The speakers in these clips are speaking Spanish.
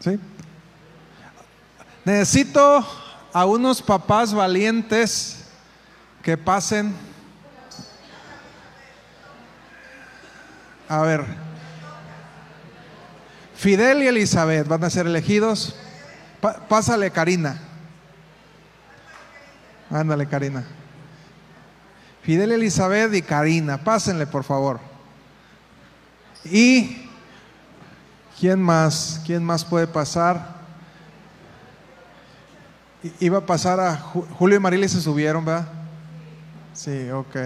¿Sí? Necesito a unos papás valientes que pasen. A ver. Fidel y Elizabeth van a ser elegidos. pásale, Karina. Ándale, Karina. Fidel, Elizabeth y Karina. Pásenle, por favor. Y. ¿Quién más? ¿Quién más puede pasar? Iba a pasar a Julio y Marilia se subieron, ¿verdad? Sí, ok.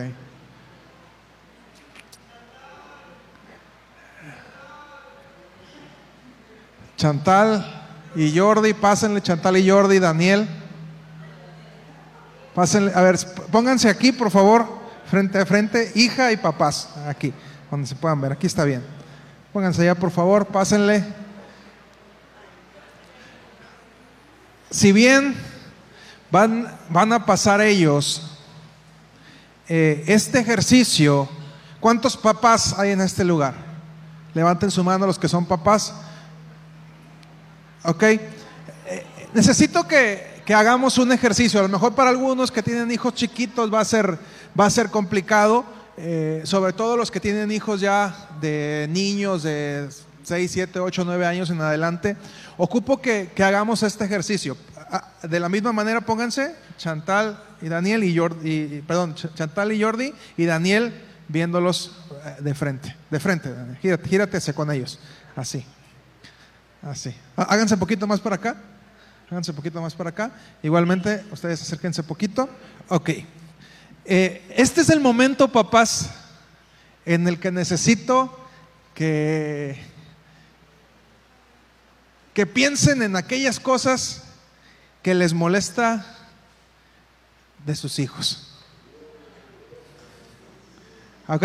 Chantal y Jordi, pásenle Chantal y Jordi, Daniel. Pásenle, a ver, pónganse aquí, por favor, frente a frente, hija y papás, aquí, donde se puedan ver, aquí está bien. Pónganse allá, por favor, pásenle. Si bien van, van a pasar ellos eh, este ejercicio, ¿cuántos papás hay en este lugar? Levanten su mano los que son papás. Ok. Eh, necesito que, que, hagamos un ejercicio. A lo mejor para algunos que tienen hijos chiquitos va a ser, va a ser complicado. Eh, sobre todo los que tienen hijos ya de niños de 6, 7, 8, 9 años en adelante. Ocupo que, hagamos este ejercicio. Ah, de la misma manera, pónganse Chantal y Daniel y Jordi, perdón, Chantal y Jordi y Daniel viéndolos eh, de frente, de frente, gírate, gíratese con ellos, así, así. Ah, háganse un poquito más para acá, háganse un poquito más para acá. Igualmente, ustedes acérquense poquito. Ok. Eh, este es el momento, papás, en el que necesito que que piensen en aquellas cosas que les molesta de sus hijos. ¿Ok?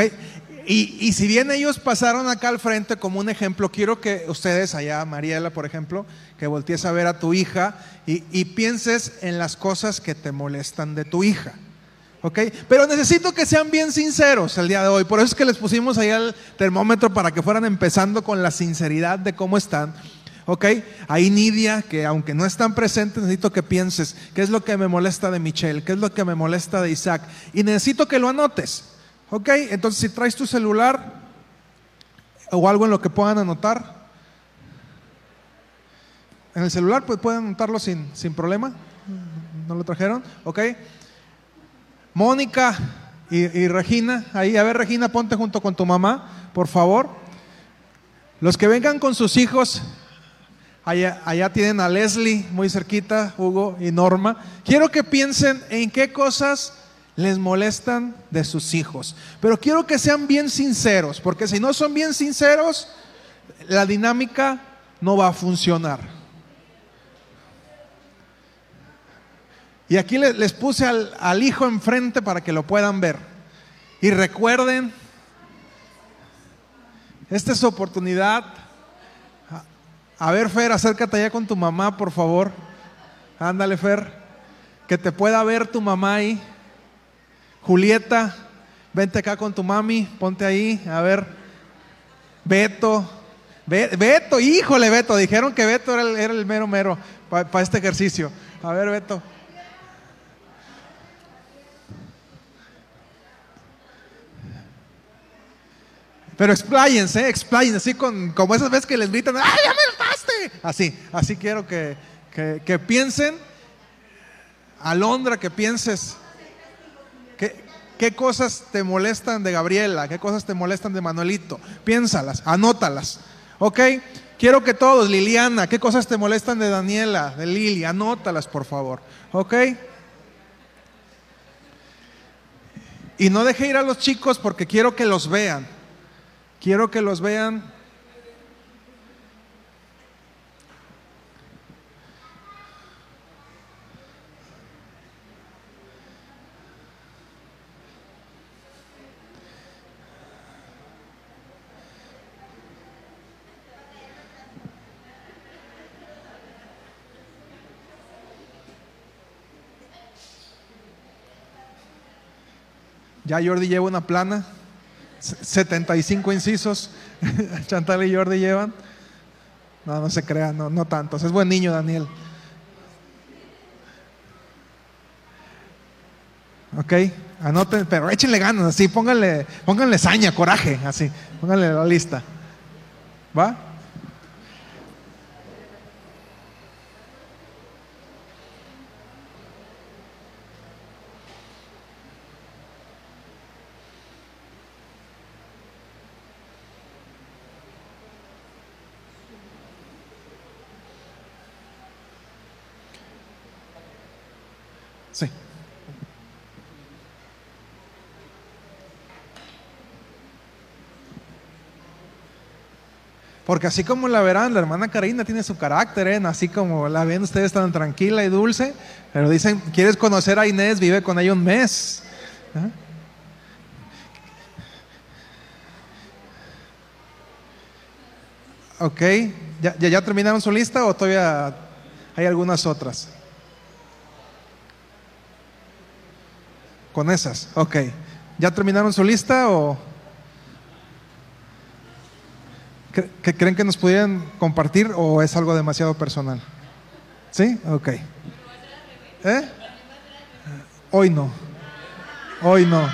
Y, si bien ellos pasaron acá al frente como un ejemplo, quiero que ustedes, allá Mariela, por ejemplo, que voltees a ver a tu hija y, y pienses en las cosas que te molestan de tu hija. ¿Ok? Pero necesito que sean bien sinceros el día de hoy. Por eso es que les pusimos ahí el termómetro para que fueran empezando con la sinceridad de cómo están. ¿ok? Ahí Nidia, que aunque no están presentes, necesito que pienses, ¿qué es lo que me molesta de Michelle? ¿Qué es lo que me molesta de Isaac? Y necesito que lo anotes, ¿ok? Entonces, si traes tu celular o algo en lo que puedan anotar, en el celular pues pueden anotarlo sin, sin problema, ¿no lo trajeron? ¿Ok? Mónica y, Regina, ahí, a ver Regina, ponte junto con tu mamá, por favor. Los que vengan con sus hijos, Allá, tienen a Leslie muy cerquita, Hugo y Norma. Quiero que piensen en qué cosas les molestan de sus hijos. Pero quiero que sean bien sinceros, porque si no son bien sinceros, la dinámica no va a funcionar. Y aquí les, puse al, hijo enfrente para que lo puedan ver. Y recuerden, esta es su oportunidad a ver, Fer, acércate allá con tu mamá, por favor. Ándale, Fer. Que te pueda ver tu mamá ahí. Julieta, vente acá con tu mami, ponte ahí. A ver. Beto. Beto, híjole, Beto. Dijeron que Beto era el, mero mero para este ejercicio. A ver, Beto. Pero expláyense, expláyense, así con, como esas veces que les gritan, ¡ay, ya me mataste! Así, así quiero que, que, que piensen, Alondra, que pienses, ¿qué, ¿qué cosas te molestan de Gabriela? ¿Qué cosas te molestan de Manuelito? Piénsalas, anótalas, ¿ok? Quiero que todos, Liliana, ¿qué cosas te molestan de Daniela, de Lili? Anótalas, por favor, ¿ok? Y no deje ir a los chicos porque quiero que los vean. Quiero que los vean Ya Jordi lleva una plana. 75 incisos, Chantal y Jordi llevan. No, no se crea, no, no tantos. Es buen niño, Daniel. Ok, anoten, pero échenle ganas, así, pónganle, pónganle saña, coraje, así, pónganle la lista. ¿Va? Sí. Porque así como la verán, la hermana Karina tiene su carácter, ¿eh? así como la ven ustedes tan tranquila y dulce, pero dicen, ¿quieres conocer a Inés? Vive con ella un mes. ¿eh? Ok, ¿Ya, ¿Ya, ya terminaron su lista o todavía hay algunas otras? Con esas, ok. ¿Ya terminaron su lista o...? ¿Que creen que nos pudieran compartir o es algo demasiado personal? ¿Sí? Ok. ¿Eh? Hoy no. Hoy no.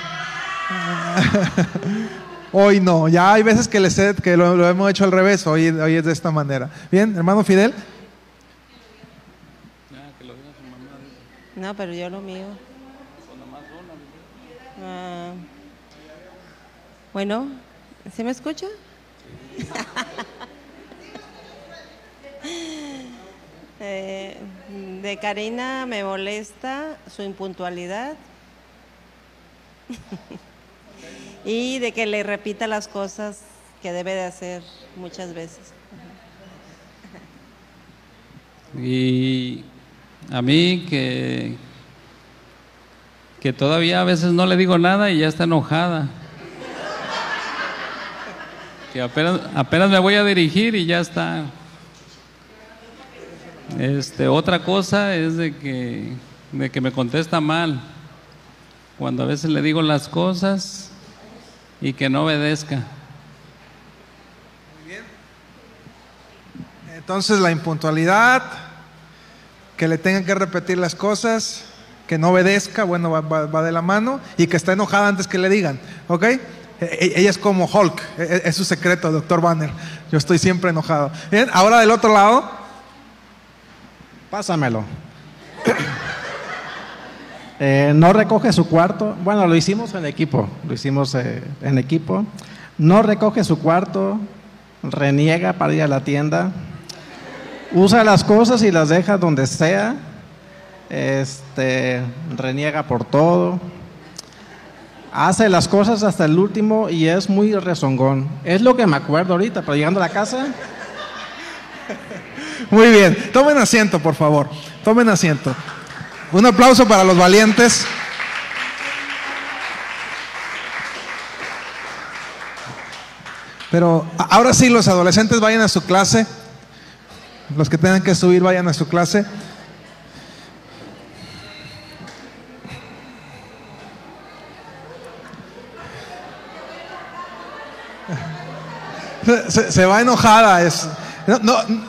Hoy no. Ya hay veces que, les que lo, hemos hecho al revés. Hoy, hoy es de esta manera. Bien, hermano Fidel. No, pero yo lo mío. Ah, bueno, ¿se me escucha? Eh, de Karina me molesta su impuntualidad y de que le repita las cosas que debe de hacer muchas veces. Y a mí que, que todavía a veces no le digo nada y ya está enojada que apenas, me voy a dirigir y ya está. Este, otra cosa es de que, de que me contesta mal. Cuando a veces le digo las cosas y que no obedezca. Muy bien. Entonces la impuntualidad, que le tengan que repetir las cosas, que no obedezca, bueno, va, de la mano, y que está enojada antes que le digan, ¿ok? E-, ella es como Hulk, e-, e-, es su secreto, doctor Banner. Yo estoy siempre enojado. Bien, ahora del otro lado. Pásamelo. Eh, no recoge su cuarto. Bueno, lo hicimos en equipo. Lo hicimos eh, en equipo. No recoge su cuarto. Reniega para ir a la tienda. Usa las cosas y las deja donde sea. Este, reniega por todo hace las cosas hasta el último y es muy rezongón. Es lo que me acuerdo ahorita, pero llegando a la casa. Muy bien, tomen asiento, por favor. Tomen asiento. Un aplauso para los valientes. Pero ahora sí, los adolescentes vayan a su clase. Los que tengan que subir, vayan a su clase. Se, va enojada. Es,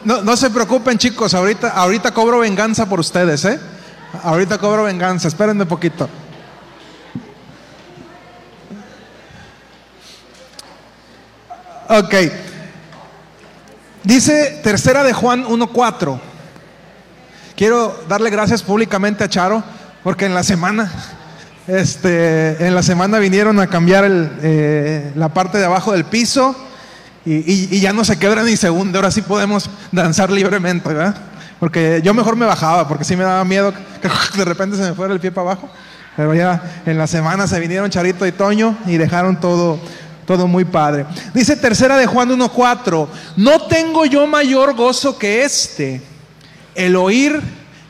no, se preocupen, chicos. Ahorita, ahorita cobro venganza por ustedes, ¿eh? Ahorita cobro venganza. Espérenme un poquito. Ok. Dice tercera de Juan 1.4. Quiero darle gracias públicamente a Charo porque en la semana, este, en la semana vinieron a cambiar eh, la parte de abajo del piso y, ya no se quebra ni segundo, ahora sí podemos danzar libremente, ¿verdad? Porque yo mejor me bajaba, porque sí me daba miedo que de repente se me fuera el pie para abajo. Pero ya en la semana se vinieron Charito y Toño y dejaron todo, todo muy padre. Dice tercera de Juan 1.4, no tengo yo mayor gozo que este, el oír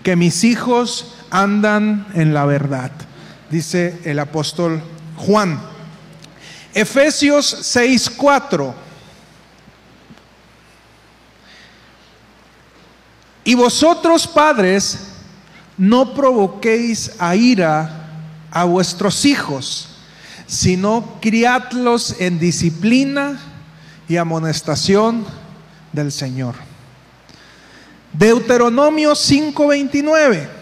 que mis hijos andan en la verdad, dice el apóstol Juan. Efesios 6.4. Y vosotros padres, no provoquéis a ira a vuestros hijos, sino criadlos en disciplina y amonestación del Señor. Deuteronomio 5:29.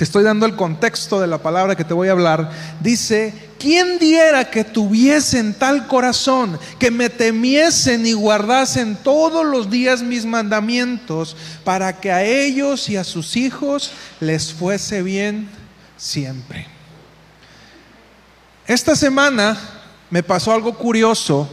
Te estoy dando el contexto de la palabra que te voy a hablar. Dice, ¿quién diera que tuviesen tal corazón, que me temiesen y guardasen todos los días mis mandamientos, para que a ellos y a sus hijos les fuese bien siempre? Esta semana me pasó algo curioso.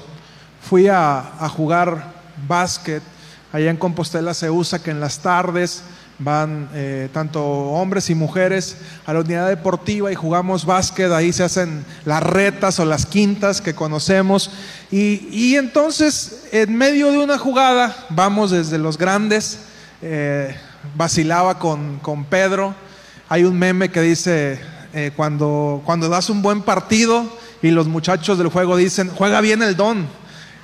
Fui a, a jugar básquet allá en Compostela se usa que en las tardes van eh, tanto hombres y mujeres a la unidad deportiva y jugamos básquet, ahí se hacen las retas o las quintas que conocemos. Y, y entonces, en medio de una jugada, vamos desde los grandes, eh, vacilaba con, con, Pedro, hay un meme que dice, eh, cuando, cuando das un buen partido y los muchachos del juego dicen, juega bien el don.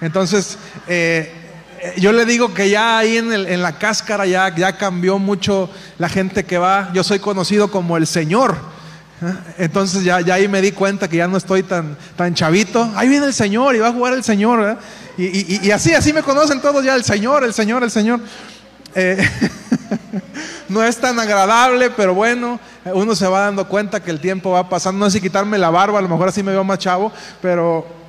Entonces, yo le digo que ya ahí en, el, en la cáscara ya, ya, cambió mucho la gente que va. Yo soy conocido como el Señor. ¿eh? Entonces ya, ya ahí me di cuenta que ya no estoy tan, tan chavito. Ahí viene el Señor y va a jugar el Señor. Y, y, y, así, así me conocen todos ya, el Señor, el Señor, el Señor. Eh, no es tan agradable, pero bueno, uno se va dando cuenta que el tiempo va pasando. No sé si quitarme la barba, a lo mejor así me veo más chavo, pero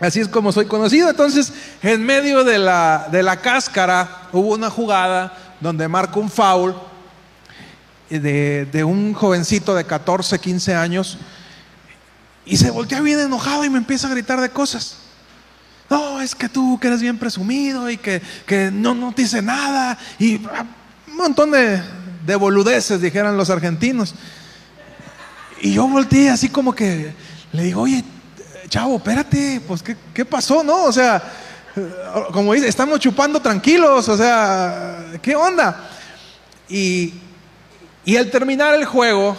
Así es como soy conocido. Entonces, en medio de la, de la cáscara hubo una jugada donde marco un foul de, de, un jovencito de 14, 15 años y se voltea bien enojado y me empieza a gritar de cosas. No, es que tú que eres bien presumido y que, que no, no te dice nada y un montón de, de boludeces, dijeran los argentinos. Y yo volteé así como que le digo, oye, chavo, espérate, pues ¿qué, ¿qué, pasó? ¿No? O sea, como dice, estamos chupando tranquilos, o sea, ¿qué onda? Y, y al terminar el juego,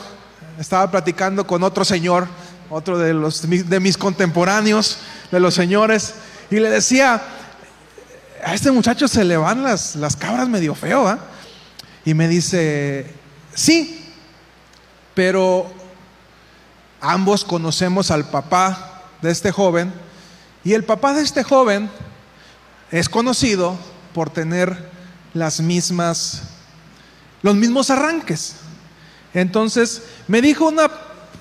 estaba platicando con otro señor, otro de, los, de mis contemporáneos, de los señores, y le decía, a este muchacho se le van las, las cabras medio feo, ¿eh? Y me dice, sí, pero ambos conocemos al papá de este joven y el papá de este joven es conocido por tener las mismas los mismos arranques. Entonces, me dijo una,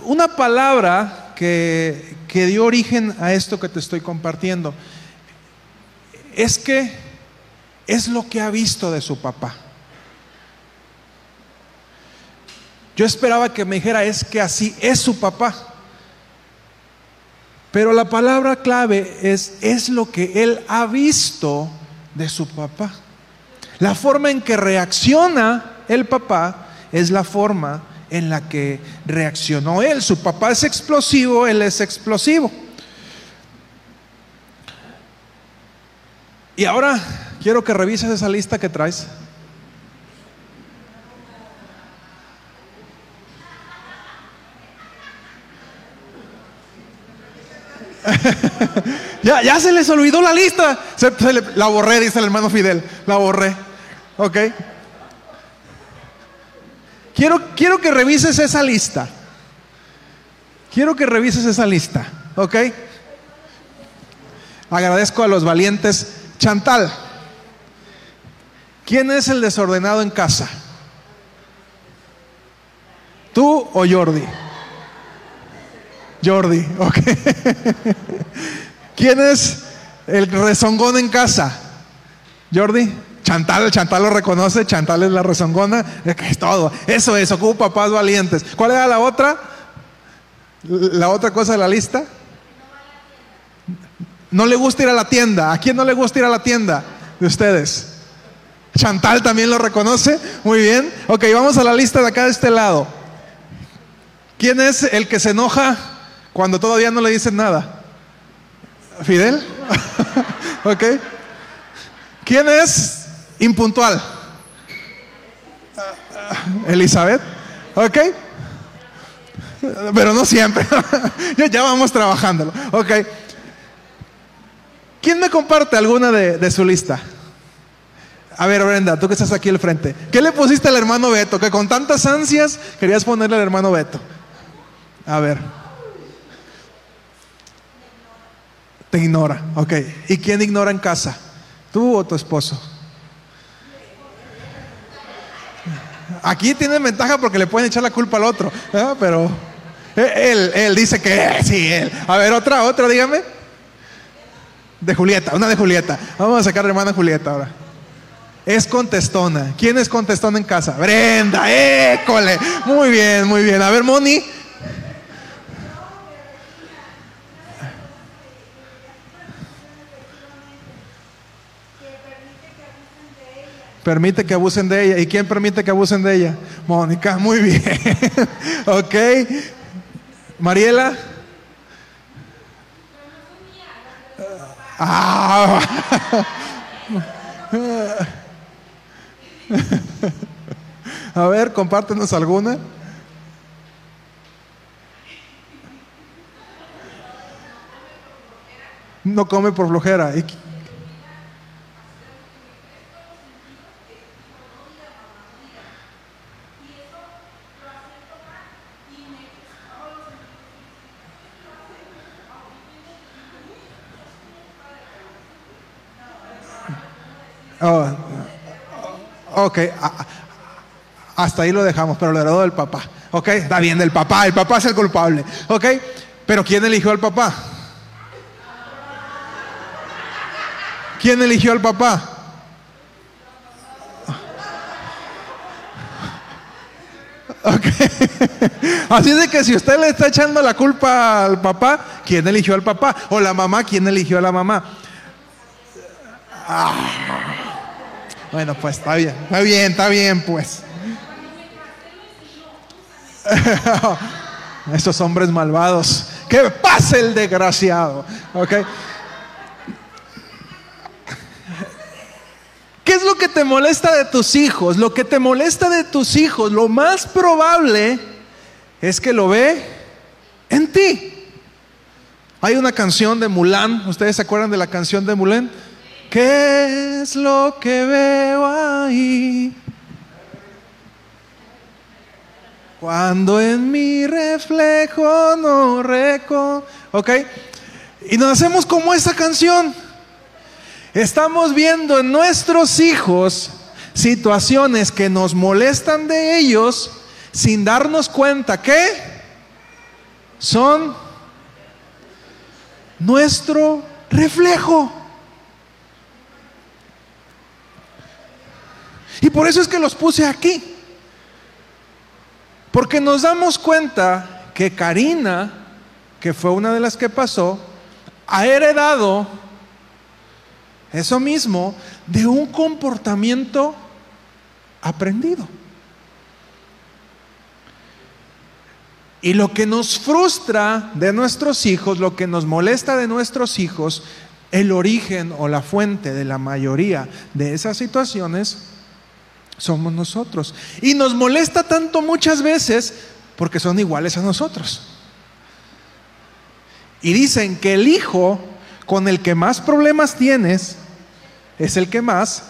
una palabra que, que dio origen a esto que te estoy compartiendo. Es que es lo que ha visto de su papá. Yo esperaba que me dijera, es que así es su papá. Pero la palabra clave es, es lo que él ha visto de su papá. La forma en que reacciona el papá es la forma en la que reaccionó él. Su papá es explosivo, él es explosivo. Y ahora quiero que revises esa lista que traes. ya, ya se les olvidó la lista. La borré, dice el hermano Fidel. La borré. Ok. Quiero, quiero que revises esa lista. Quiero que revises esa lista. Ok. Agradezco a los valientes. Chantal. ¿Quién es el desordenado en casa? ¿Tú o Jordi? Jordi, ok. ¿Quién es el rezongón en casa? Jordi. Chantal, Chantal lo reconoce, Chantal es la rezongona, es todo. Eso es, ocupa papás valientes. ¿Cuál era la otra? La otra cosa de la lista. No le gusta ir a la tienda. ¿A quién no le gusta ir a la tienda de ustedes? Chantal también lo reconoce. Muy bien. Ok, vamos a la lista de acá de este lado. ¿Quién es el que se enoja cuando todavía no le dicen nada? ¿Fidel? ¿Ok? ¿Quién es impuntual? Elizabeth. ¿Ok? Pero no siempre. ya vamos trabajándolo. ¿Ok? ¿Quién me comparte alguna de, de, su lista? A ver, Brenda, tú que estás aquí al frente. ¿Qué le pusiste al hermano Beto? Que con tantas ansias querías ponerle al hermano Beto. A ver. Te ignora, ok. ¿Y quién ignora en casa? ¿Tú o tu esposo? Aquí tienen ventaja porque le pueden echar la culpa al otro, pero e-, él, él dice que sí, él. A ver, otra, otra, dígame. De Julieta, una de Julieta. Vamos a sacar a la hermana Julieta ahora. Es contestona. ¿Quién es contestona en casa? Brenda, école. Muy bien, muy bien. A ver, Moni. Permite que abusen de ella. ¿Y quién permite que abusen de ella? Mónica, muy bien. ok. Mariela. Ah. A ver, compártenos alguna. No come por flojera. ¿Y Oh, ok, hasta ahí lo dejamos, pero lo heredó del papá. Ok, está bien, del papá, el papá es el culpable. Ok, pero ¿quién eligió al papá? ¿Quién eligió al papá? Ok. Así de que si usted le está echando la culpa al papá, ¿quién eligió al papá? O la mamá, ¿quién eligió a la mamá? Ah. Bueno, pues está bien, está bien, está bien, pues. Esos hombres malvados. Que pase el desgraciado. ¿Qué es lo que te molesta de tus hijos? Lo que te molesta de tus hijos, lo más probable es que lo ve en ti. Hay una canción de Mulan, ¿ustedes se acuerdan de la canción de Mulan? ¿Qué es lo que veo ahí? Cuando en mi reflejo no reco. ¿Ok? Y nos hacemos como esa canción. Estamos viendo en nuestros hijos situaciones que nos molestan de ellos sin darnos cuenta que son nuestro reflejo. Y por eso es que los puse aquí. Porque nos damos cuenta que Karina, que fue una de las que pasó, ha heredado eso mismo de un comportamiento aprendido. Y lo que nos frustra de nuestros hijos, lo que nos molesta de nuestros hijos, el origen o la fuente de la mayoría de esas situaciones somos nosotros. Y nos molesta tanto muchas veces porque son iguales a nosotros. Y dicen que el hijo con el que más problemas tienes es el que más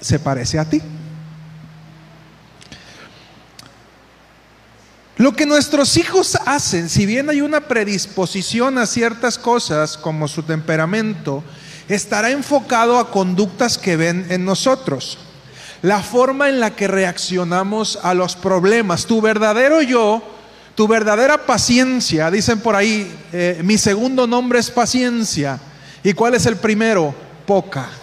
se parece a ti. Lo que nuestros hijos hacen, si bien hay una predisposición a ciertas cosas como su temperamento, estará enfocado a conductas que ven en nosotros la forma en la que reaccionamos a los problemas. Tu verdadero yo, tu verdadera paciencia, dicen por ahí, eh, mi segundo nombre es paciencia. ¿Y cuál es el primero? Poca.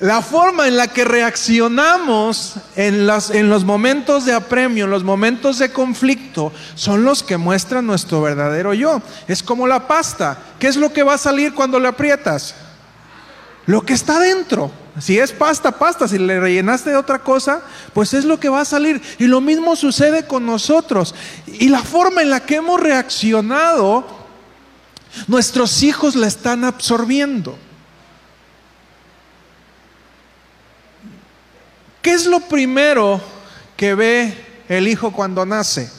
La forma en la que reaccionamos en, los momentos de apremio, en los momentos de conflicto, son los que muestran nuestro verdadero yo. Es como la pasta. ¿Qué es lo que va a salir cuando le aprietas? Lo que está dentro. Si es pasta, pasta. Si le rellenaste de otra cosa, pues es lo que va a salir. Y lo mismo sucede con nosotros. Y la forma en la que hemos reaccionado, nuestros hijos la están absorbiendo. ¿Qué es lo primero que ve el hijo cuando nace?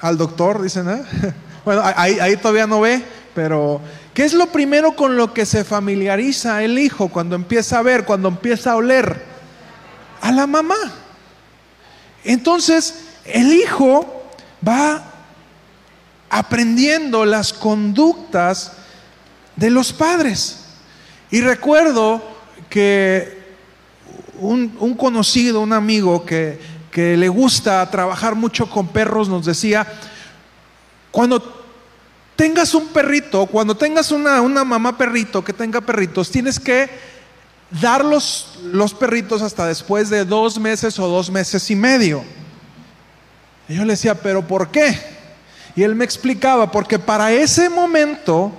Al doctor, dicen, ¿eh? Bueno, ahí, todavía no ve, pero ¿qué es lo primero con lo que se familiariza el hijo cuando empieza a ver, cuando empieza a oler? A la mamá. Entonces, el hijo va aprendiendo las conductas de los padres. Y recuerdo que un, un conocido, un amigo que, que le gusta trabajar mucho con perros, nos decía, cuando tengas un perrito, cuando tengas una, una mamá perrito que tenga perritos, tienes que dar los, los perritos hasta después de dos meses o dos meses y medio. Y yo le decía, pero ¿por qué? Y él me explicaba, porque para ese momento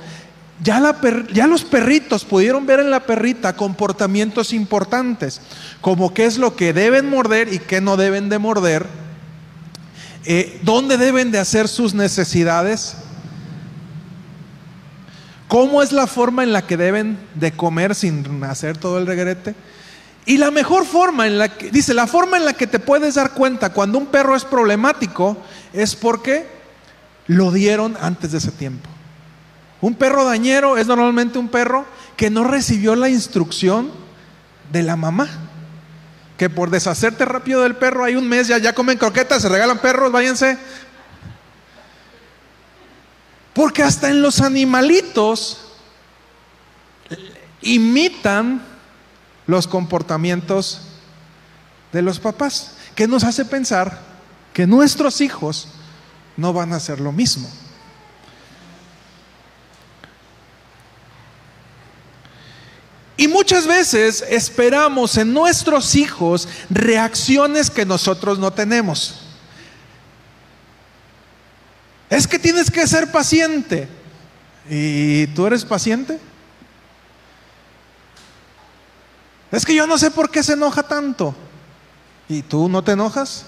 ya, los perritos pudieron ver en la perrita comportamientos importantes, como qué es lo que deben morder y qué no deben de morder, eh, dónde deben de hacer sus necesidades, cómo es la forma en la que deben de comer sin hacer todo el regrete. Y la mejor forma en la que, dice, la forma en la que te puedes dar cuenta cuando un perro es problemático es porque lo dieron antes de ese tiempo. Un perro dañero es normalmente un perro que no recibió la instrucción de la mamá. Que por deshacerte rápido del perro hay un mes, ya, ya comen croquetas, se regalan perros, váyanse. Porque hasta en los animalitos imitan los comportamientos de los papás, que nos hace pensar que nuestros hijos no van a hacer lo mismo. Y muchas veces esperamos en nuestros hijos reacciones que nosotros no tenemos. Es que tienes que ser paciente. ¿Y tú eres paciente? Es que yo no sé por qué se enoja tanto. ¿Y tú no te enojas?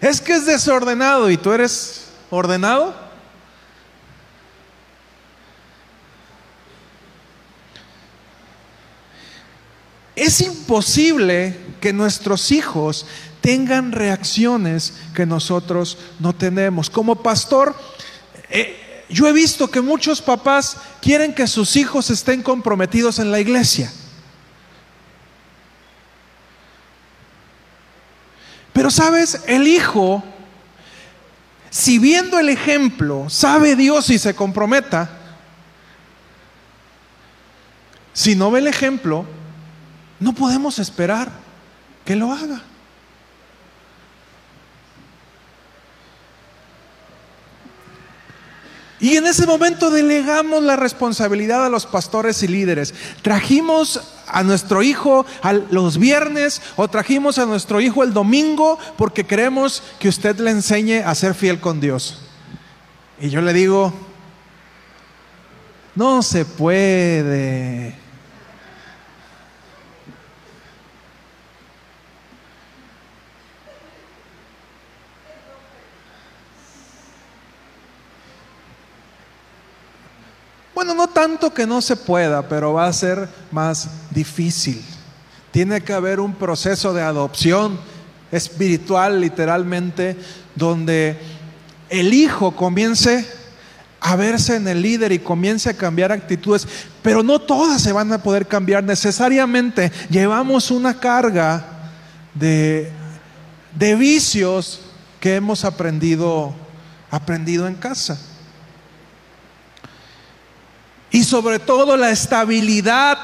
Es que es desordenado y tú eres ordenado. Es imposible que nuestros hijos tengan reacciones que nosotros no tenemos. Como pastor, eh, yo he visto que muchos papás quieren que sus hijos estén comprometidos en la iglesia. Pero sabes, el hijo, si viendo el ejemplo, sabe Dios y se comprometa, si no ve el ejemplo, no podemos esperar que lo haga. Y en ese momento delegamos la responsabilidad a los pastores y líderes. Trajimos a nuestro hijo los viernes o trajimos a nuestro hijo el domingo porque queremos que usted le enseñe a ser fiel con Dios. Y yo le digo, no se puede. Bueno, no tanto que no se pueda, pero va a ser más difícil. Tiene que haber un proceso de adopción espiritual, literalmente, donde el hijo comience a verse en el líder y comience a cambiar actitudes, pero no todas se van a poder cambiar necesariamente. Llevamos una carga de, de vicios que hemos aprendido, aprendido en casa. Y sobre todo la estabilidad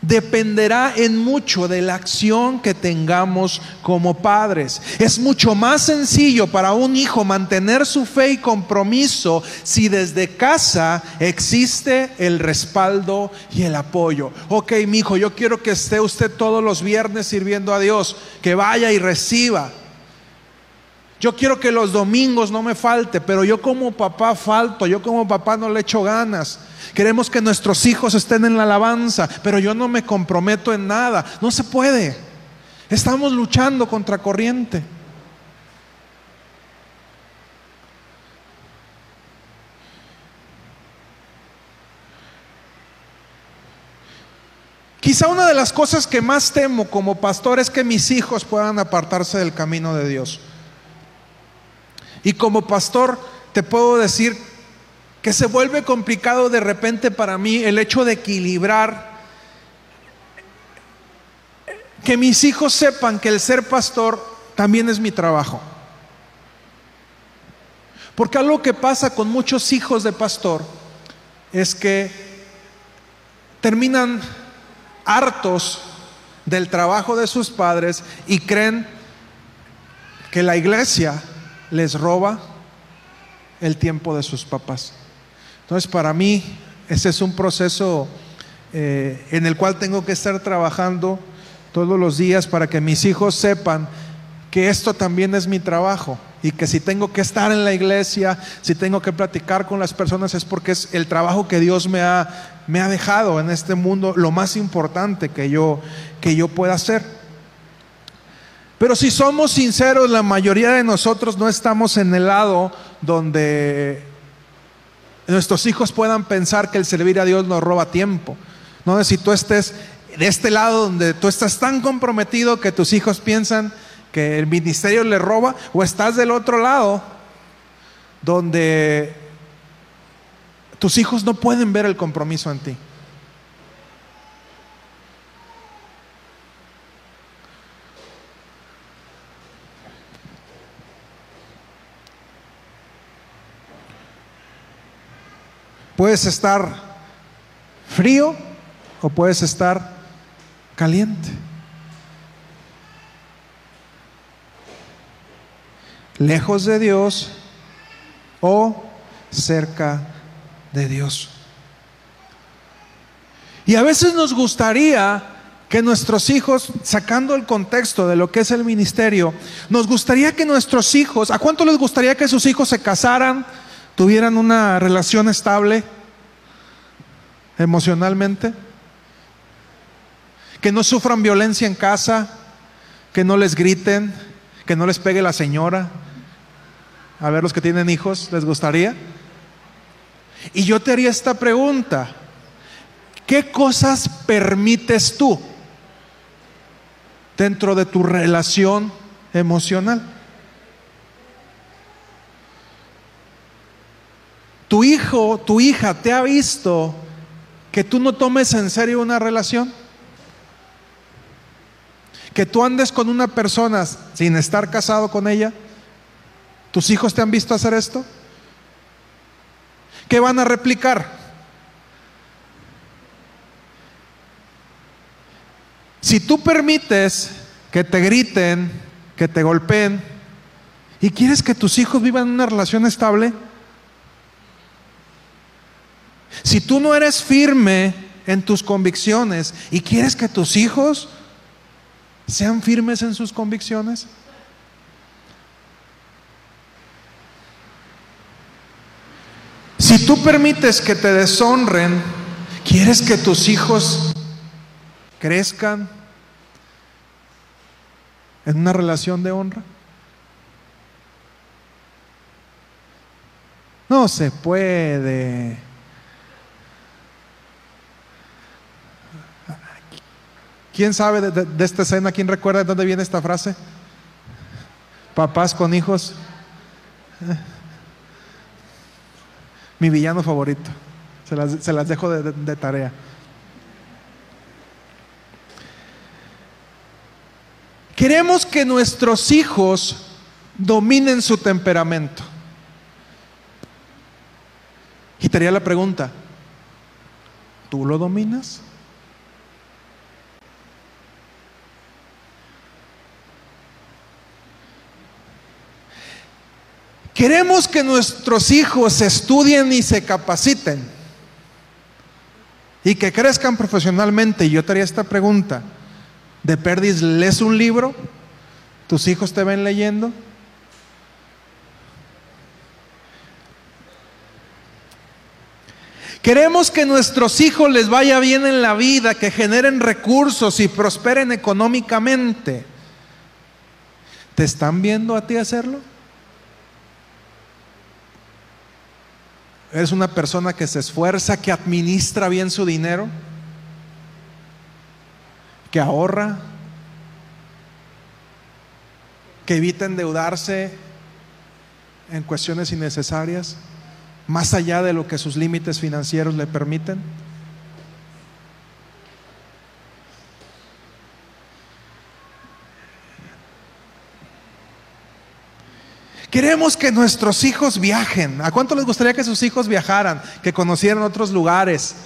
dependerá en mucho de la acción que tengamos como padres. Es mucho más sencillo para un hijo mantener su fe y compromiso si desde casa existe el respaldo y el apoyo. Ok, mi hijo, yo quiero que esté usted todos los viernes sirviendo a Dios, que vaya y reciba. Yo quiero que los domingos no me falte, pero yo como papá falto, yo como papá no le echo ganas. Queremos que nuestros hijos estén en la alabanza, pero yo no me comprometo en nada. No se puede. Estamos luchando contra corriente. Quizá una de las cosas que más temo como pastor es que mis hijos puedan apartarse del camino de Dios. Y como pastor te puedo decir que se vuelve complicado de repente para mí el hecho de equilibrar que mis hijos sepan que el ser pastor también es mi trabajo. Porque algo que pasa con muchos hijos de pastor es que terminan hartos del trabajo de sus padres y creen que la iglesia les roba el tiempo de sus papás. Entonces, para mí, ese es un proceso eh, en el cual tengo que estar trabajando todos los días para que mis hijos sepan que esto también es mi trabajo y que si tengo que estar en la iglesia, si tengo que platicar con las personas es porque es el trabajo que Dios me ha, me ha dejado en este mundo, lo más importante que yo, que yo pueda hacer. Pero si somos sinceros, la mayoría de nosotros no estamos en el lado donde nuestros hijos puedan pensar que el servir a Dios nos roba tiempo. No si tú estés de este lado donde tú estás tan comprometido que tus hijos piensan que el ministerio le roba, o estás del otro lado donde tus hijos no pueden ver el compromiso en ti. Puedes estar frío o puedes estar caliente. Lejos de Dios o cerca de Dios. Y a veces nos gustaría que nuestros hijos, sacando el contexto de lo que es el ministerio, nos gustaría que nuestros hijos, ¿a cuánto les gustaría que sus hijos se casaran, tuvieran una relación estable emocionalmente, que no sufran violencia en casa, que no les griten, que no les pegue la señora. A ver, los que tienen hijos, ¿les gustaría? Y yo te haría esta pregunta. ¿Qué cosas permites tú dentro de tu relación emocional? Tu hijo, tu hija te ha visto que tú no tomes en serio una relación. Que tú andes con una persona sin estar casado con ella. ¿Tus hijos te han visto hacer esto? ¿Qué van a replicar? Si tú permites que te griten, que te golpeen, y quieres que tus hijos vivan una relación estable, si tú no eres firme en tus convicciones y quieres que tus hijos sean firmes en sus convicciones, si tú permites que te deshonren, quieres que tus hijos crezcan en una relación de honra. No se puede. ¿Quién sabe de, esta escena? ¿Quién recuerda de dónde viene esta frase? Papás con hijos. Mi villano favorito. Se las, dejo de tarea. Queremos que nuestros hijos dominen su temperamento. Y te haría la pregunta, ¿tú lo dominas? Queremos que nuestros hijos estudien y se capaciten y que crezcan profesionalmente. Y yo te haría esta pregunta. ¿De Perdis lees un libro? ¿Tus hijos te ven leyendo? Queremos que nuestros hijos les vaya bien en la vida, que generen recursos y prosperen económicamente. ¿Te están viendo a ti hacerlo? ¿Eres una persona que se esfuerza, que administra bien su dinero? ¿Que ahorra? ¿Que evita endeudarse en cuestiones innecesarias? Más allá de lo que sus límites financieros le permiten. Queremos que nuestros hijos viajen. ¿A cuánto les gustaría que sus hijos viajaran, que conocieran otros lugares?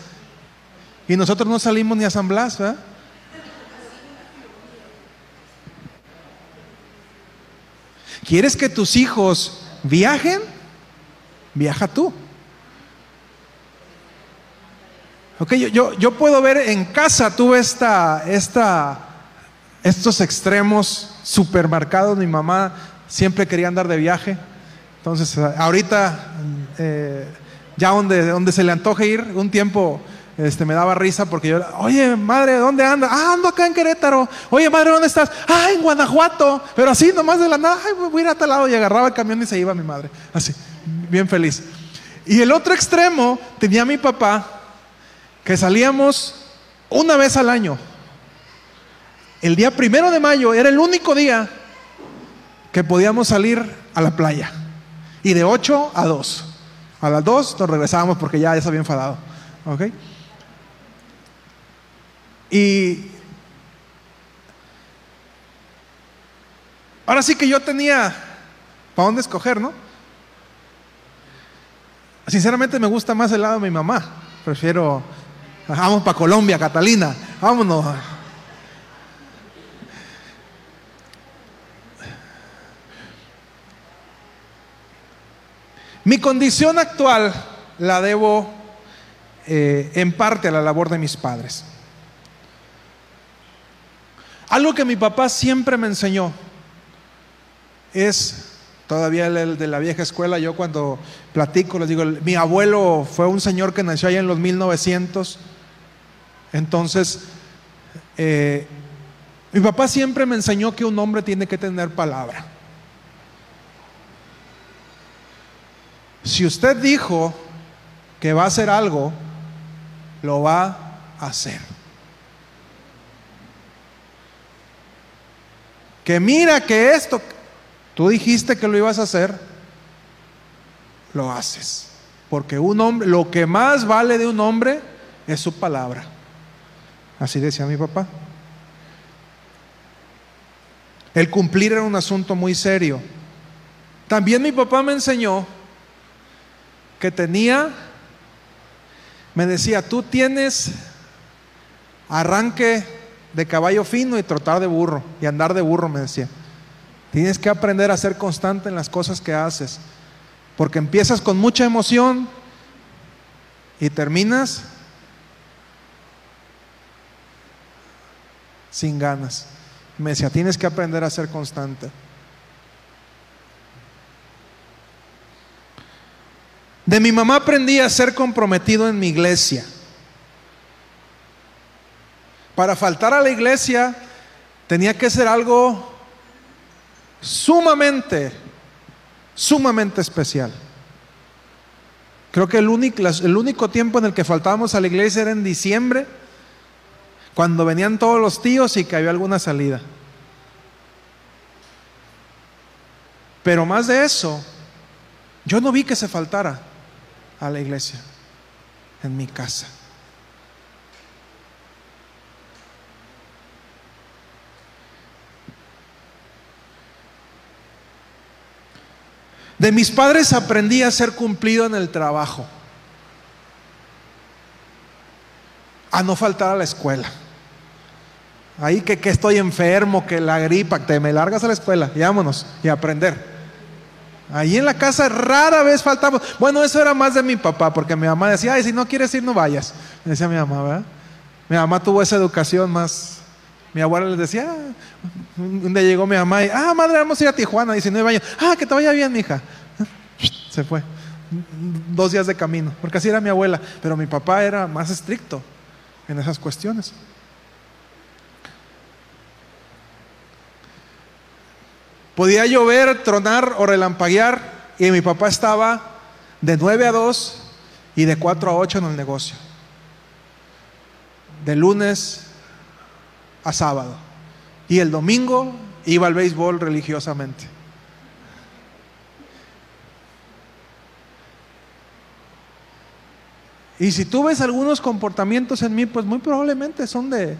Y nosotros no salimos ni a San Blas, ¿verdad? ¿Quieres que tus hijos viajen? Viaja tú. Ok, yo, yo, yo puedo ver en casa, tuve esta, esta, estos extremos supermercados. Mi mamá siempre quería andar de viaje. Entonces, ahorita, eh, ya donde, donde se le antoje ir, un tiempo este, me daba risa porque yo, oye, madre, ¿dónde anda? Ah, ando acá en Querétaro. Oye, madre, ¿dónde estás? Ah, en Guanajuato. Pero así, nomás de la nada, ay, voy a ir a tal lado. Y agarraba el camión y se iba mi madre. Así, bien feliz. Y el otro extremo tenía mi papá, que salíamos una vez al año. El día primero de mayo era el único día que podíamos salir a la playa. Y de 8 a 2. A las 2 nos regresábamos porque ya, ya se había enfadado. ¿Ok? Y ahora sí que yo tenía para dónde escoger, ¿no? Sinceramente me gusta más el lado de mi mamá. Prefiero, vamos para Colombia, Catalina, vámonos. Mi condición actual la debo eh, en parte a la labor de mis padres. Algo que mi papá siempre me enseñó es, todavía el de la vieja escuela, yo cuando platico les digo, mi abuelo fue un señor que nació allá en los 1900, entonces eh, mi papá siempre me enseñó que un hombre tiene que tener palabra. Si usted dijo que va a hacer algo, lo va a hacer. Que mira que esto, tú dijiste que lo ibas a hacer, lo haces. Porque un hombre, lo que más vale de un hombre es su palabra. Así decía mi papá. El cumplir era un asunto muy serio. También mi papá me enseñó que tenía, me decía, tú tienes arranque de caballo fino y trotar de burro y andar de burro, me decía. Tienes que aprender a ser constante en las cosas que haces, porque empiezas con mucha emoción y terminas sin ganas. Me decía, tienes que aprender a ser constante. De mi mamá aprendí a ser comprometido en mi iglesia. Para faltar a la iglesia tenía que ser algo sumamente, sumamente especial. Creo que el único, el único tiempo en el que faltábamos a la iglesia era en diciembre, cuando venían todos los tíos y que había alguna salida. Pero más de eso, yo no vi que se faltara a la iglesia en mi casa. De mis padres aprendí a ser cumplido en el trabajo, a no faltar a la escuela. Ahí que, que estoy enfermo, que la gripa, te me largas a la escuela, y y aprender. Ahí en la casa rara vez faltamos. Bueno, eso era más de mi papá, porque mi mamá decía, ay, si no quieres ir, no vayas. Decía mi mamá, ¿verdad? Mi mamá tuvo esa educación más. Mi abuela les decía, ah, llegó mi mamá y, ah, madre, vamos a ir a Tijuana, 19 años. Ah, que te vaya bien, mija. Se fue. Dos días de camino, porque así era mi abuela. Pero mi papá era más estricto en esas cuestiones. Podía llover, tronar o relampaguear y mi papá estaba de 9 a 2 y de 4 a 8 en el negocio. De lunes a sábado. Y el domingo iba al béisbol religiosamente. Y si tú ves algunos comportamientos en mí, pues muy probablemente son de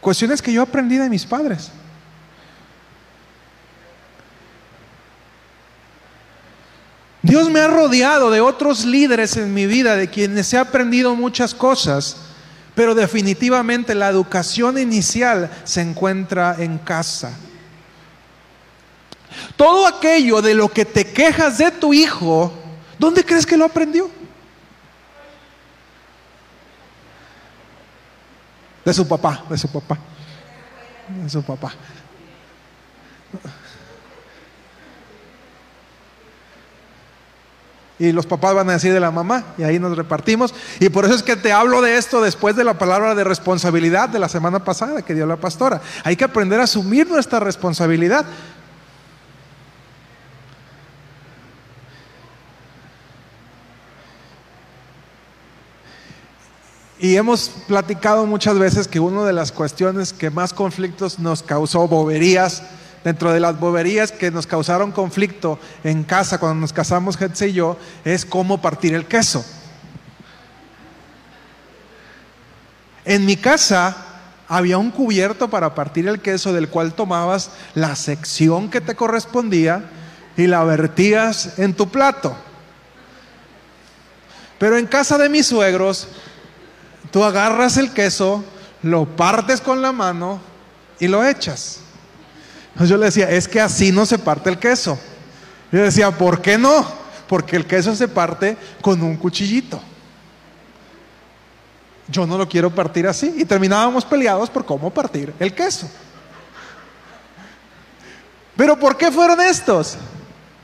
cuestiones que yo aprendí de mis padres. Dios me ha rodeado de otros líderes en mi vida, de quienes he aprendido muchas cosas, pero definitivamente la educación inicial se encuentra en casa. Todo aquello de lo que te quejas de tu hijo, ¿dónde crees que lo aprendió? De su papá, de su papá, de su papá. Y los papás van a decir de la mamá, y ahí nos repartimos. Y por eso es que te hablo de esto después de la palabra de responsabilidad de la semana pasada que dio la pastora. Hay que aprender a asumir nuestra responsabilidad. Y hemos platicado muchas veces que una de las cuestiones que más conflictos nos causó boberías, dentro de las boberías que nos causaron conflicto en casa cuando nos casamos Hetze y yo, es cómo partir el queso. En mi casa había un cubierto para partir el queso del cual tomabas la sección que te correspondía y la vertías en tu plato. Pero en casa de mis suegros Tú agarras el queso, lo partes con la mano y lo echas. Yo le decía, es que así no se parte el queso. Yo decía, ¿por qué no? Porque el queso se parte con un cuchillito. Yo no lo quiero partir así. Y terminábamos peleados por cómo partir el queso. Pero ¿por qué fueron estos?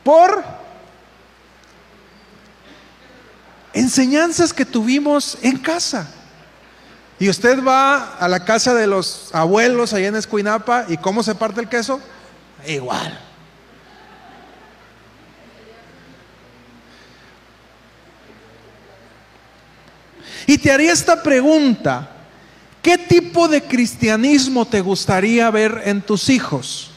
Por enseñanzas que tuvimos en casa. Y usted va a la casa de los abuelos allá en Escuinapa y ¿cómo se parte el queso? Igual. Y te haría esta pregunta, ¿qué tipo de cristianismo te gustaría ver en tus hijos?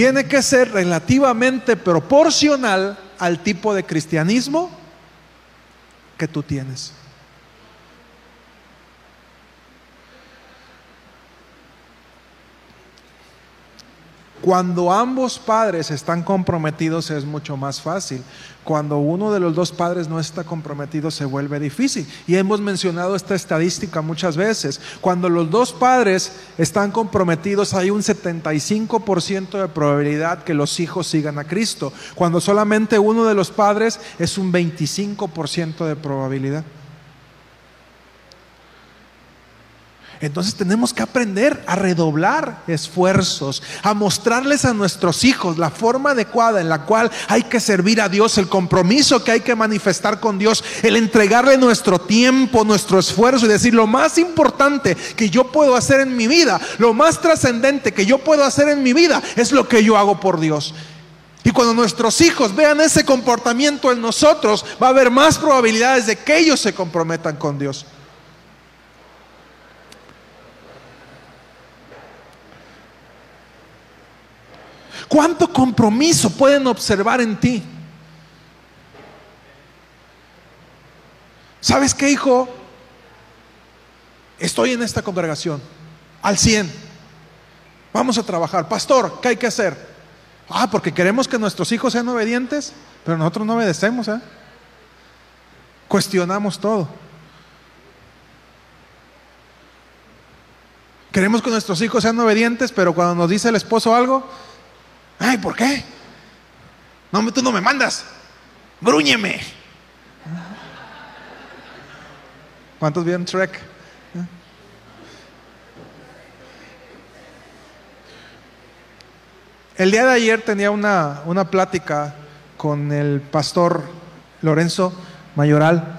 Tiene que ser relativamente proporcional al tipo de cristianismo que tú tienes. Cuando ambos padres están comprometidos es mucho más fácil. Cuando uno de los dos padres no está comprometido se vuelve difícil. Y hemos mencionado esta estadística muchas veces. Cuando los dos padres están comprometidos hay un 75% de probabilidad que los hijos sigan a Cristo. Cuando solamente uno de los padres es un 25% de probabilidad. Entonces tenemos que aprender a redoblar esfuerzos, a mostrarles a nuestros hijos la forma adecuada en la cual hay que servir a Dios, el compromiso que hay que manifestar con Dios, el entregarle nuestro tiempo, nuestro esfuerzo y decir lo más importante que yo puedo hacer en mi vida, lo más trascendente que yo puedo hacer en mi vida es lo que yo hago por Dios. Y cuando nuestros hijos vean ese comportamiento en nosotros, va a haber más probabilidades de que ellos se comprometan con Dios. ¿Cuánto compromiso pueden observar en ti? ¿Sabes qué, hijo? Estoy en esta congregación, al 100. Vamos a trabajar. Pastor, ¿qué hay que hacer? Ah, porque queremos que nuestros hijos sean obedientes, pero nosotros no obedecemos, ¿eh? Cuestionamos todo. Queremos que nuestros hijos sean obedientes, pero cuando nos dice el esposo algo, Ay, ¿por qué? No, tú no me mandas. Brúñeme. ¿Cuántos vieron Trek? El día de ayer tenía una, una plática con el pastor Lorenzo Mayoral.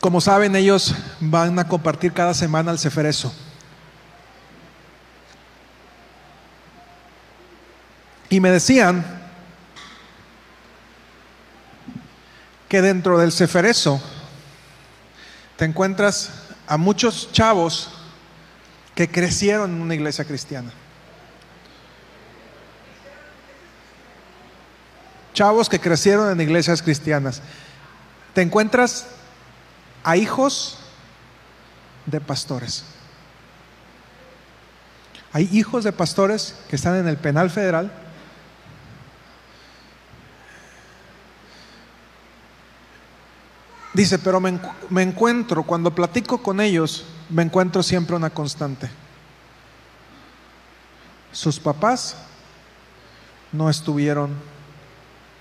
Como saben, ellos van a compartir cada semana el Ceferezo. Y me decían que dentro del Ceferezo te encuentras a muchos chavos que crecieron en una iglesia cristiana. Chavos que crecieron en iglesias cristianas. Te encuentras a hijos de pastores. Hay hijos de pastores que están en el penal federal. Dice, pero me, encuentro, cuando platico con ellos, me encuentro siempre una constante. Sus papás no estuvieron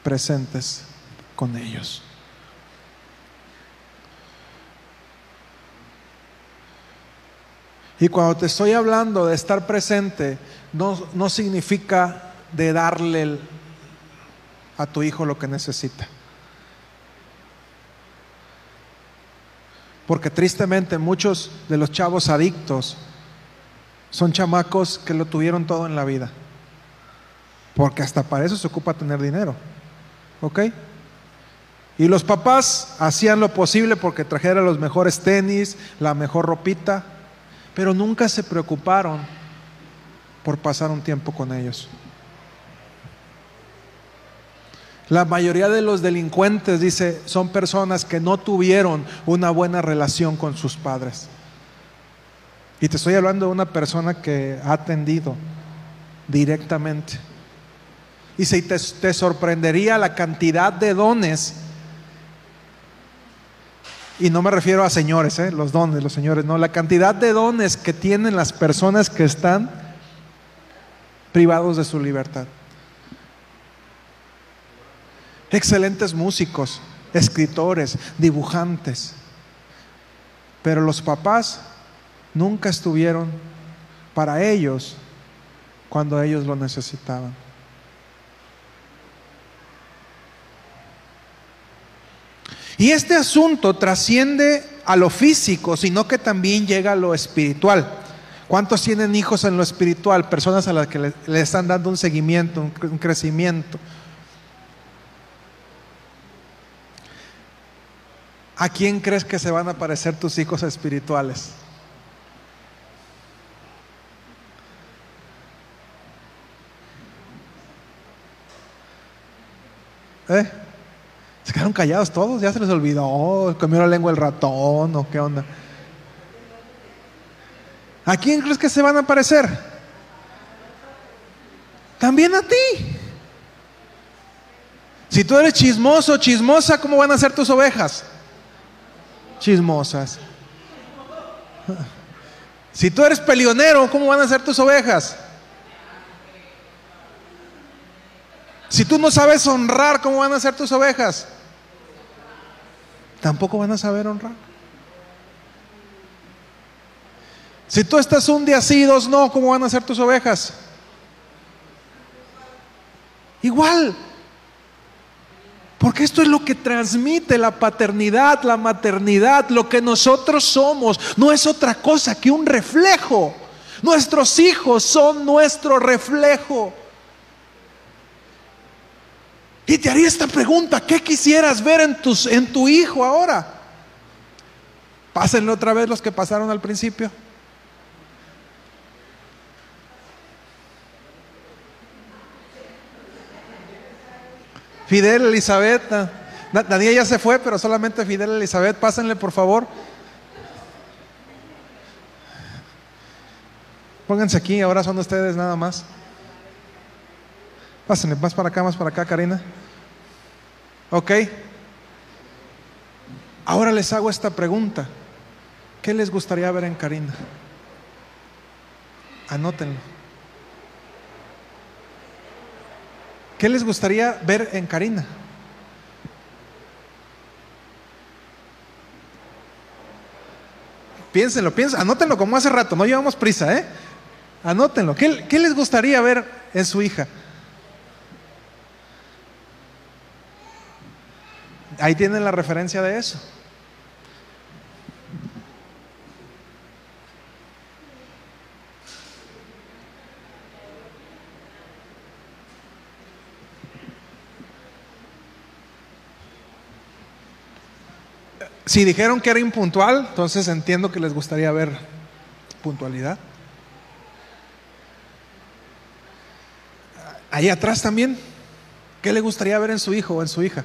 presentes con ellos. Y cuando te estoy hablando de estar presente, no, no significa de darle a tu hijo lo que necesita. Porque tristemente muchos de los chavos adictos son chamacos que lo tuvieron todo en la vida. Porque hasta para eso se ocupa tener dinero. ¿Ok? Y los papás hacían lo posible porque trajeran los mejores tenis, la mejor ropita, pero nunca se preocuparon por pasar un tiempo con ellos. La mayoría de los delincuentes, dice, son personas que no tuvieron una buena relación con sus padres. Y te estoy hablando de una persona que ha atendido directamente. Y si te, te sorprendería la cantidad de dones, y no me refiero a señores, ¿eh? los dones, los señores, no, la cantidad de dones que tienen las personas que están privados de su libertad. Excelentes músicos, escritores, dibujantes, pero los papás nunca estuvieron para ellos cuando ellos lo necesitaban. Y este asunto trasciende a lo físico, sino que también llega a lo espiritual. ¿Cuántos tienen hijos en lo espiritual? Personas a las que le, están dando un seguimiento, un crecimiento. ¿A quién crees que se van a parecer tus hijos espirituales? ¿Eh? Se quedaron callados todos, ya se les olvidó, comió la lengua el ratón o qué onda. ¿A quién crees que se van a parecer? También a ti. Si tú eres chismoso, chismosa, ¿cómo van a ser tus ovejas? Chismosas. Si tú eres pelionero, ¿cómo van a ser tus ovejas? Si tú no sabes honrar, ¿cómo van a ser tus ovejas? Tampoco van a saber honrar. Si tú estás un día sí, dos no, ¿cómo van a ser tus ovejas? Igual. Porque esto es lo que transmite la paternidad, la maternidad, lo que nosotros somos. No es otra cosa que un reflejo. Nuestros hijos son nuestro reflejo. Y te haría esta pregunta, ¿qué quisieras ver en, en tu hijo ahora? Pásenle otra vez los que pasaron al principio. Fidel, Elizabeth, Na- Daniel ya se fue, pero solamente Fidel, Elizabeth, pásenle por favor. Pónganse aquí, ahora son ustedes nada más. Pásenle, más para acá, más para acá, Karina. Ok. Ahora les hago esta pregunta. ¿Qué les gustaría ver en Karina? Anótenlo. ¿Qué les gustaría ver en Karina? Piénsenlo, piénsenlo, anótenlo como hace rato, no llevamos prisa, ¿eh? Anótenlo. ¿Qué, qué les gustaría ver en su hija? Ahí tienen la referencia de eso. Si dijeron que era impuntual, entonces entiendo que les gustaría ver puntualidad. Ahí atrás también, ¿qué le gustaría ver en su hijo o en su hija?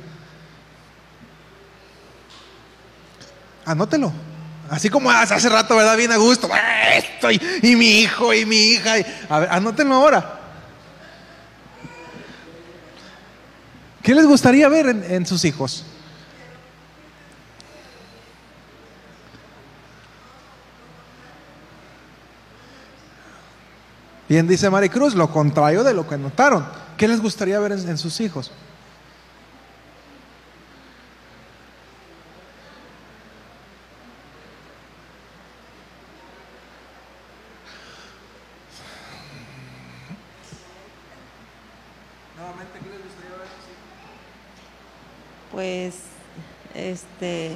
Anótelo, Así como hace rato, ¿verdad? Bien a gusto. Esto y, y mi hijo y mi hija. y- a ver, anótenlo ahora. ¿Qué les gustaría ver en, en sus hijos? Bien dice Maricruz, lo contrario de lo que notaron. ¿Qué les gustaría ver en, en sus hijos? Pues, este,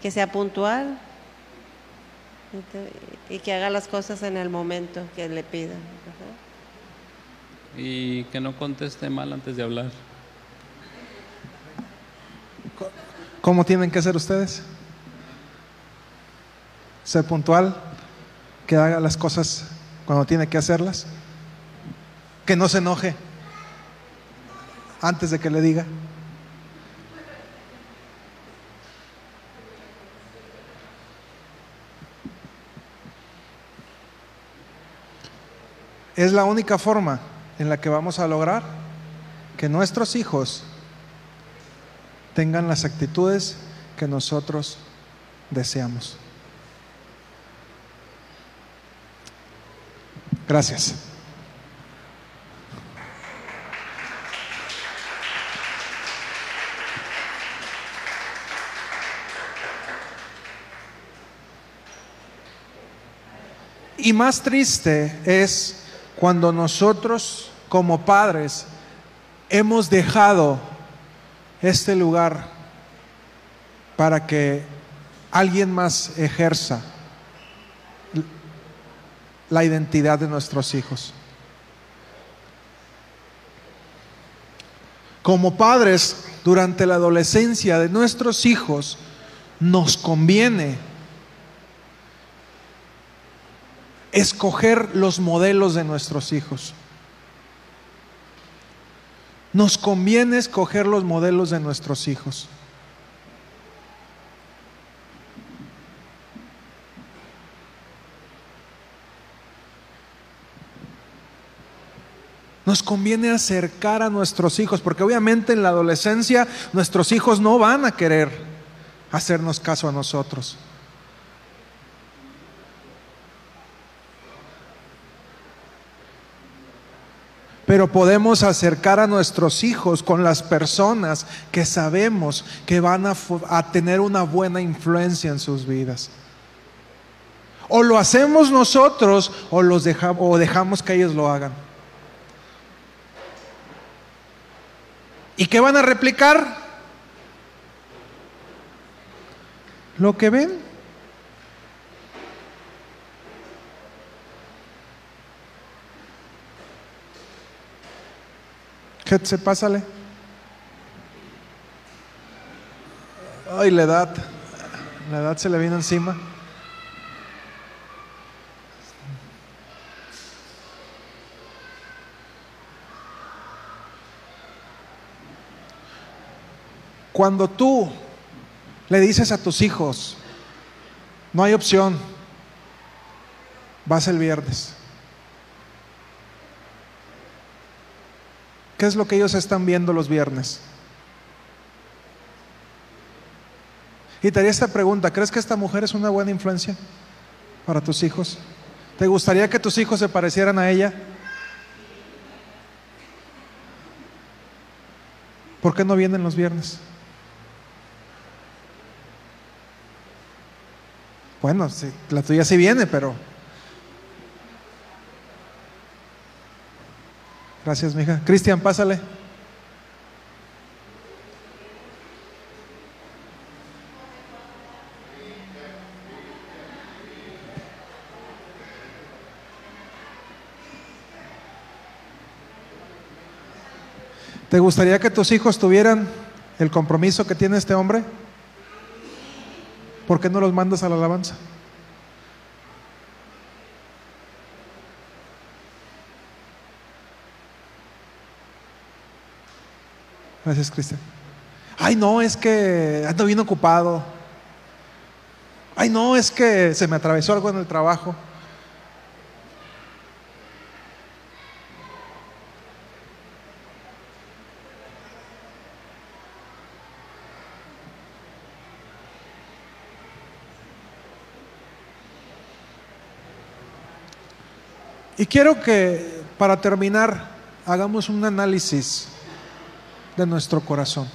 que sea puntual y que haga las cosas en el momento que le pidan. Y que no conteste mal antes de hablar. ¿Cómo tienen que ser ustedes? Ser puntual, que haga las cosas cuando tiene que hacerlas, que no se enoje antes de que le diga. Es la única forma en la que vamos a lograr que nuestros hijos tengan las actitudes que nosotros deseamos. Gracias. Y más triste es cuando nosotros como padres hemos dejado este lugar para que alguien más ejerza la identidad de nuestros hijos. Como padres, durante la adolescencia de nuestros hijos, nos conviene escoger los modelos de nuestros hijos. Nos conviene escoger los modelos de nuestros hijos. Nos conviene acercar a nuestros hijos, porque obviamente en la adolescencia nuestros hijos no van a querer hacernos caso a nosotros. Pero podemos acercar a nuestros hijos con las personas que sabemos que van a, tener una buena influencia en sus vidas. O lo hacemos nosotros o, los o dejamos que ellos lo hagan. ¿Y qué van a replicar? Lo que ven. Getse, pásale. Ay, la edad. La edad se le vino encima. Cuando tú le dices a tus hijos, no hay opción, vas el viernes. ¿Qué es lo que ellos están viendo los viernes? Y te haría esta pregunta, ¿crees que esta mujer es una buena influencia para tus hijos? ¿Te gustaría que tus hijos se parecieran a ella? ¿Por qué no vienen los viernes? Bueno, la tuya sí viene, pero... Gracias, mija. Cristian, pásale. ¿Te gustaría que tus hijos tuvieran el compromiso que tiene este hombre? ¿Por qué no los mandas a la alabanza? Gracias, Cristian. Ay, no, es que ando bien ocupado. Ay, no, es que se me atravesó algo en el trabajo. Y quiero que para terminar hagamos un análisis de nuestro corazón.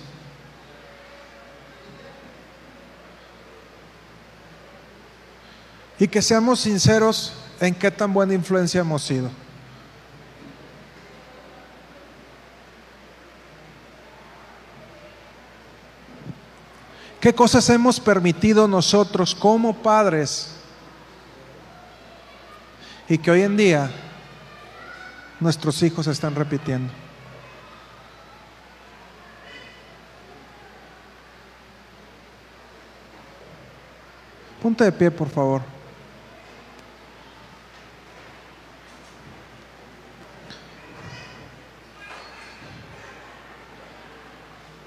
Y que seamos sinceros en qué tan buena influencia hemos sido. ¿Qué cosas hemos permitido nosotros como padres y que hoy en día nuestros hijos están repitiendo. Ponte de pie, por favor.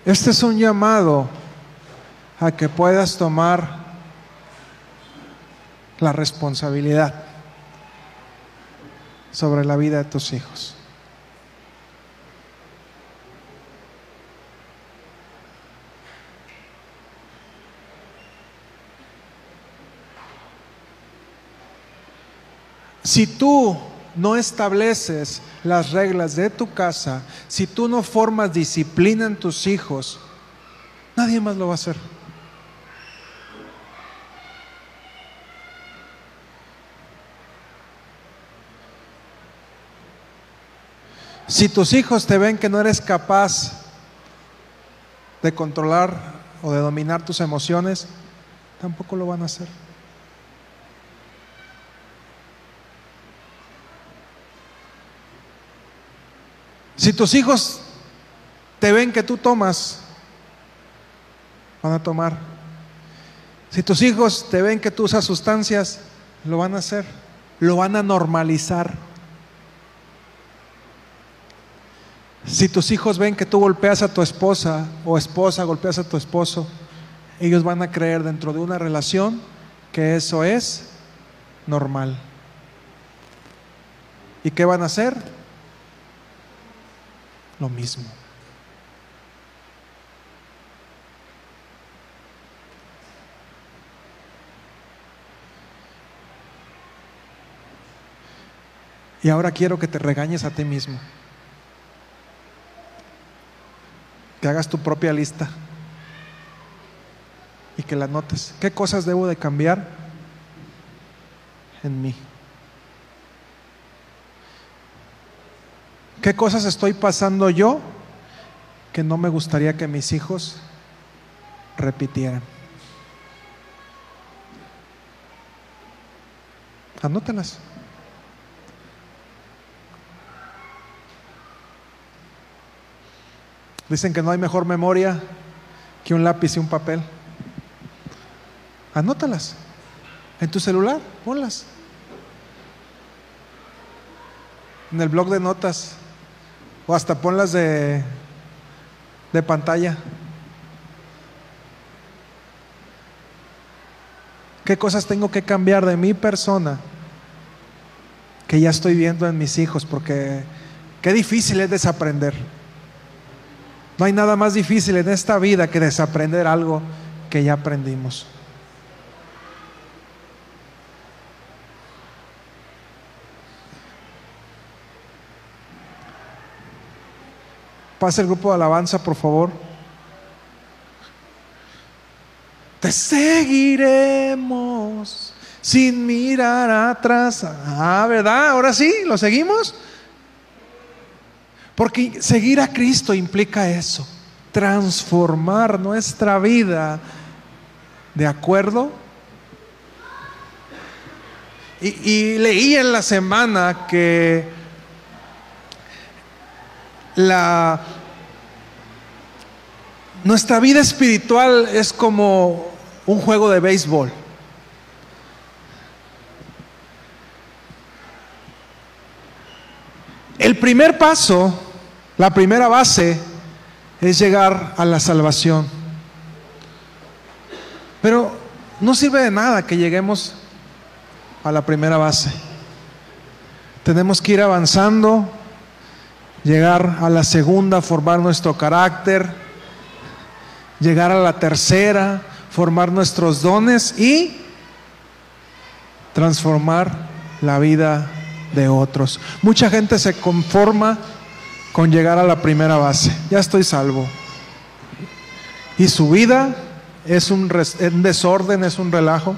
Este es un llamado a que puedas tomar la responsabilidad sobre la vida de tus hijos. Si tú no estableces las reglas de tu casa, si tú no formas disciplina en tus hijos, nadie más lo va a hacer. Si tus hijos te ven que no eres capaz de controlar o de dominar tus emociones, tampoco lo van a hacer. Si tus hijos te ven que tú tomas, van a tomar. Si tus hijos te ven que tú usas sustancias, lo van a hacer, lo van a normalizar. Si tus hijos ven que tú golpeas a tu esposa o esposa golpeas a tu esposo, ellos van a creer dentro de una relación que eso es normal. ¿Y qué van a hacer? Lo mismo. Y ahora quiero que te regañes a ti mismo. que hagas tu propia lista y que la notes. ¿Qué cosas debo de cambiar en mí? ¿Qué cosas estoy pasando yo que no me gustaría que mis hijos repitieran? Anótalas. Dicen que no hay mejor memoria que un lápiz y un papel. Anótalas. En tu celular, ponlas. En el blog de notas. O hasta ponlas de, de pantalla. ¿Qué cosas tengo que cambiar de mi persona que ya estoy viendo en mis hijos? Porque qué difícil es desaprender. No hay nada más difícil en esta vida que desaprender algo que ya aprendimos. Pasa el grupo de alabanza, por favor. Te seguiremos sin mirar atrás. Ah, ¿verdad? Ahora sí, ¿lo seguimos? Porque seguir a Cristo implica eso, transformar nuestra vida de acuerdo. Y, leí en la semana que la, nuestra vida espiritual es como un juego de béisbol. El primer paso la primera base es llegar a la salvación. Pero no sirve de nada que lleguemos a la primera base. Tenemos que ir avanzando, llegar a la segunda, formar nuestro carácter, llegar a la tercera, formar nuestros dones y transformar la vida de otros. Mucha gente se conforma con llegar a la primera base. Ya estoy salvo. Y su vida es un, desorden, es un relajo.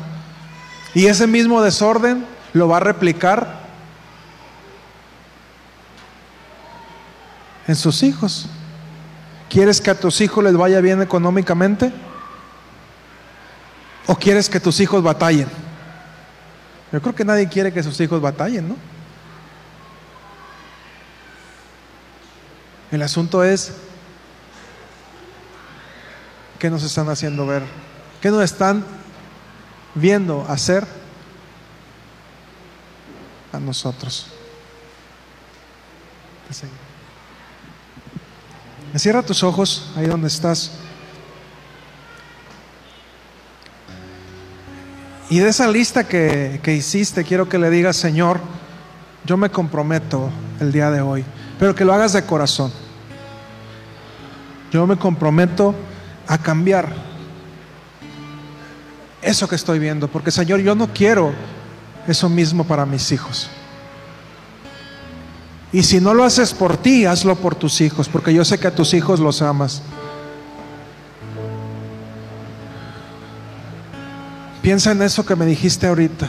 Y ese mismo desorden lo va a replicar en sus hijos. ¿Quieres que a tus hijos les vaya bien económicamente? ¿O quieres que tus hijos batallen? Yo creo que nadie quiere que sus hijos batallen, ¿no? El asunto es, ¿qué nos están haciendo ver? ¿Qué nos están viendo hacer a nosotros? Cierra tus ojos ahí donde estás. Y de esa lista que, que, hiciste, quiero que le digas, Señor, yo me comprometo el día de hoy, pero que lo hagas de corazón. Yo me comprometo a cambiar eso que estoy viendo, porque Señor, yo no quiero eso mismo para mis hijos. Y si no lo haces por ti, hazlo por tus hijos, porque yo sé que a tus hijos los amas. Piensa en eso que me dijiste ahorita,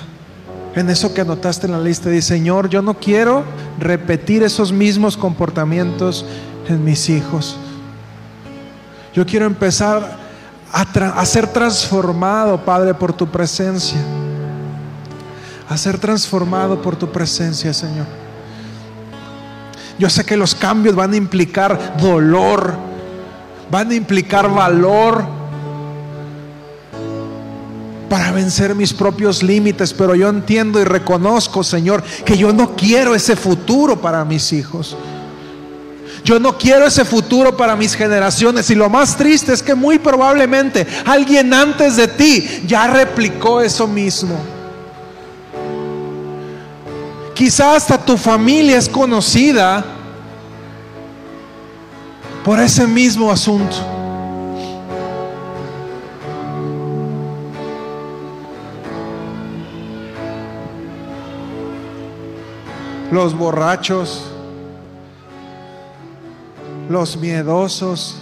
en eso que anotaste en la lista. Dice, Señor, yo no quiero repetir esos mismos comportamientos en mis hijos. Yo quiero empezar a, a ser transformado, Padre, por tu presencia. A ser transformado por tu presencia, Señor. Yo sé que los cambios van a implicar dolor, van a implicar valor para vencer mis propios límites, pero yo entiendo y reconozco, Señor, que yo no quiero ese futuro para mis hijos. Yo no quiero ese futuro para mis generaciones. Y lo más triste es que muy probablemente alguien antes de ti ya replicó eso mismo. Quizá hasta tu familia es conocida por ese mismo asunto. Los borrachos, los miedosos,